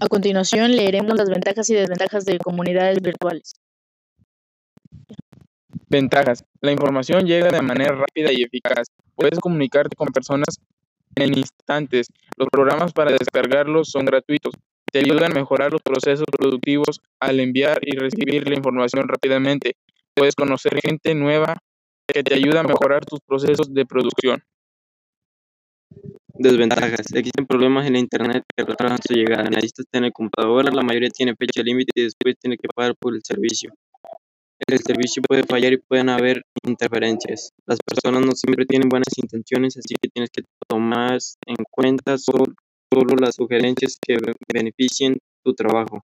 A continuación leeremos las ventajas y desventajas de comunidades virtuales. Ventajas. La información llega de manera rápida y eficaz. Puedes comunicarte con personas en instantes. Los programas para descargarlos son gratuitos. Te ayudan a mejorar los procesos productivos al enviar y recibir la información rápidamente. Puedes conocer gente nueva que te ayuda a mejorar tus procesos de producción. Desventajas. Existen problemas en la internet que retrasan su llegada. Necesitas tener computadora, la mayoría tiene fecha límite y después tiene que pagar por el servicio. El servicio puede fallar y pueden haber interferencias. Las personas no siempre tienen buenas intenciones, así que tienes que tomar en cuenta solo, solo las sugerencias que beneficien tu trabajo.